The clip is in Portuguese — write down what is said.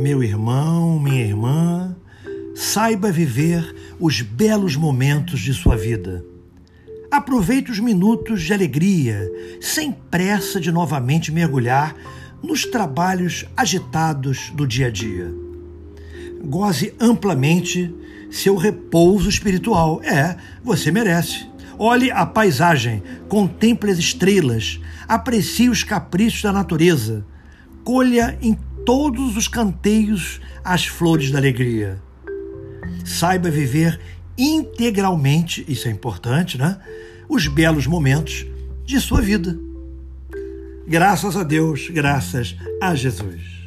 meu irmão, minha irmã, saiba viver os belos momentos de sua vida. Aproveite os minutos de alegria, sem pressa de novamente mergulhar nos trabalhos agitados do dia a dia. Goze amplamente seu repouso espiritual. É, você merece. Olhe a paisagem, contemple as estrelas, aprecie os caprichos da natureza, colha em todos os canteios as flores da alegria. Saiba viver integralmente, isso é importante, né? Os belos momentos de sua vida. Graças a Deus, graças a Jesus.